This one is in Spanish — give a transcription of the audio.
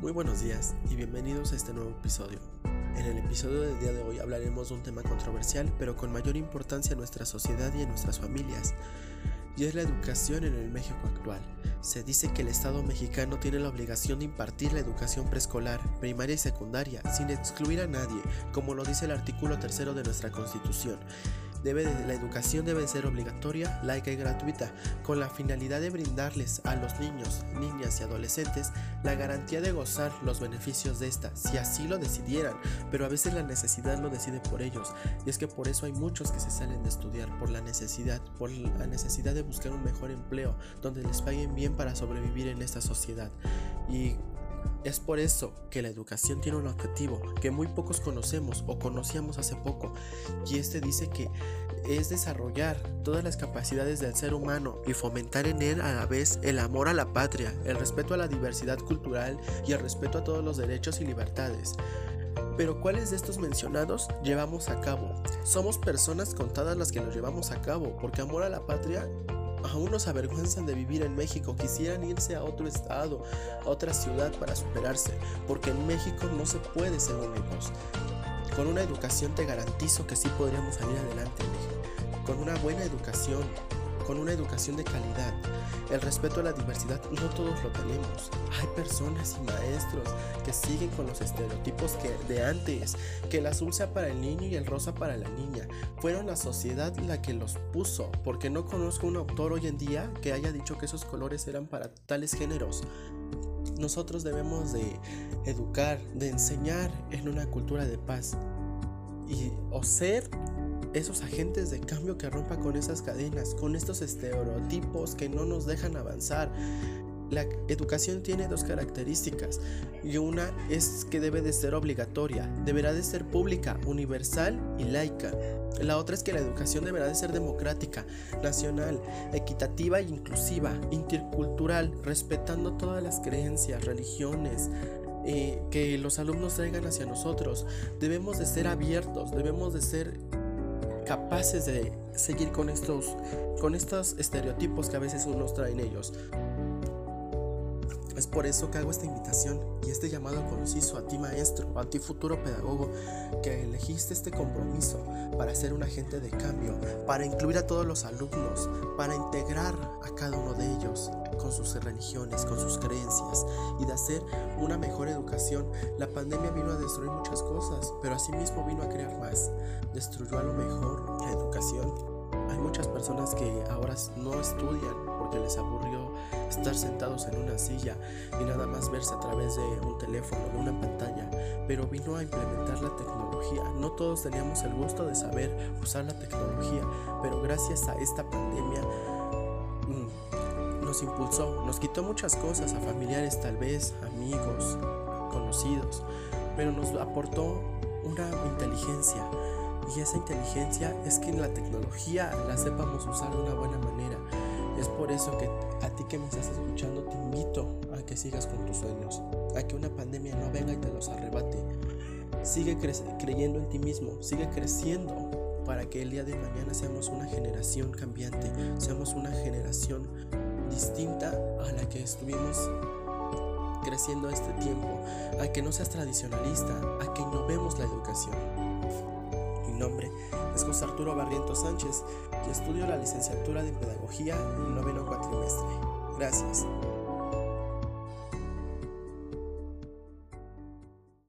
Muy buenos días y bienvenidos a este nuevo episodio. En el episodio del día de hoy hablaremos de un tema controversial pero con mayor importancia en nuestra sociedad y en nuestras familias, y es la educación en el México actual. Se dice que el Estado mexicano tiene la obligación de impartir la educación preescolar, primaria y secundaria, sin excluir a nadie, como lo dice el artículo tercero de nuestra Constitución debe la educación debe ser obligatoria, laica y gratuita, con la finalidad de brindarles a los niños, niñas y adolescentes la garantía de gozar los beneficios de esta, si así lo decidieran, pero a veces la necesidad lo decide por ellos, y es que por eso hay muchos que se salen de estudiar, por la necesidad, por la necesidad de buscar un mejor empleo, donde les paguen bien para sobrevivir en esta sociedad. Y es por eso que la educación tiene un objetivo que muy pocos conocemos o conocíamos hace poco, y este dice que es desarrollar todas las capacidades del ser humano y fomentar en él a la vez el amor a la patria, el respeto a la diversidad cultural y el respeto a todos los derechos y libertades. Pero ¿cuáles de estos mencionados llevamos a cabo? Somos personas contadas las que los llevamos a cabo, porque amor a la patria aún nos avergüenzan de vivir en México, quisieran irse a otro estado, a otra ciudad para superarse, porque en México no se puede ser únicos. Con una educación te garantizo que sí podríamos salir adelante, con una buena educación, con una educación de calidad. El respeto a la diversidad no todos lo tenemos. Hay personas y maestros que siguen con los estereotipos que de antes, que el azul sea para el niño y el rosa para la niña. Fueron la sociedad la que los puso, porque no conozco un autor hoy en día que haya dicho que esos colores eran para tales géneros. Nosotros debemos de educar, de enseñar en una cultura de paz y o ser esos agentes de cambio que rompan con esas cadenas, con estos estereotipos que no nos dejan avanzar. La educación tiene dos características y una es que debe de ser obligatoria, deberá de ser pública, universal y laica. La otra es que la educación deberá de ser democrática, nacional, equitativa e inclusiva, intercultural, respetando todas las creencias, religiones, eh, que los alumnos traigan hacia nosotros. Debemos de ser abiertos, debemos de ser capaces de seguir con estos, con estos estereotipos que a veces nos traen ellos. Es por eso que hago esta invitación y este llamado conciso a ti maestro, a ti futuro pedagogo, que elegiste este compromiso para ser un agente de cambio, para incluir a todos los alumnos, para integrar a cada uno de ellos con sus religiones, con sus creencias y de hacer una mejor educación. La pandemia vino a destruir muchas cosas, pero asimismo vino a crear más. Destruyó a lo mejor la educación. Hay muchas personas que ahora no estudian porque les aburrió estar sentados en una silla y nada más verse a través de un teléfono, de una pantalla, pero vino a implementar la tecnología. No todos teníamos el gusto de saber usar la tecnología, pero gracias a esta pandemia nos impulsó, nos quitó muchas cosas a familiares tal vez, amigos, conocidos, pero nos aportó una inteligencia. Y esa inteligencia es que en la tecnología la sepamos usar de una buena manera. Es por eso que a ti que me estás escuchando te invito a que sigas con tus sueños, a que una pandemia no venga y te los arrebate. Sigue creyendo en ti mismo, sigue creciendo para que el día de mañana seamos una generación cambiante, seamos una generación distinta a la que estuvimos creciendo este tiempo, a que no seas tradicionalista, a que innovemos la educación. Mi nombre es José Arturo Barrientos Sánchez y estudio la licenciatura de Pedagogía en el noveno cuatrimestre. Gracias.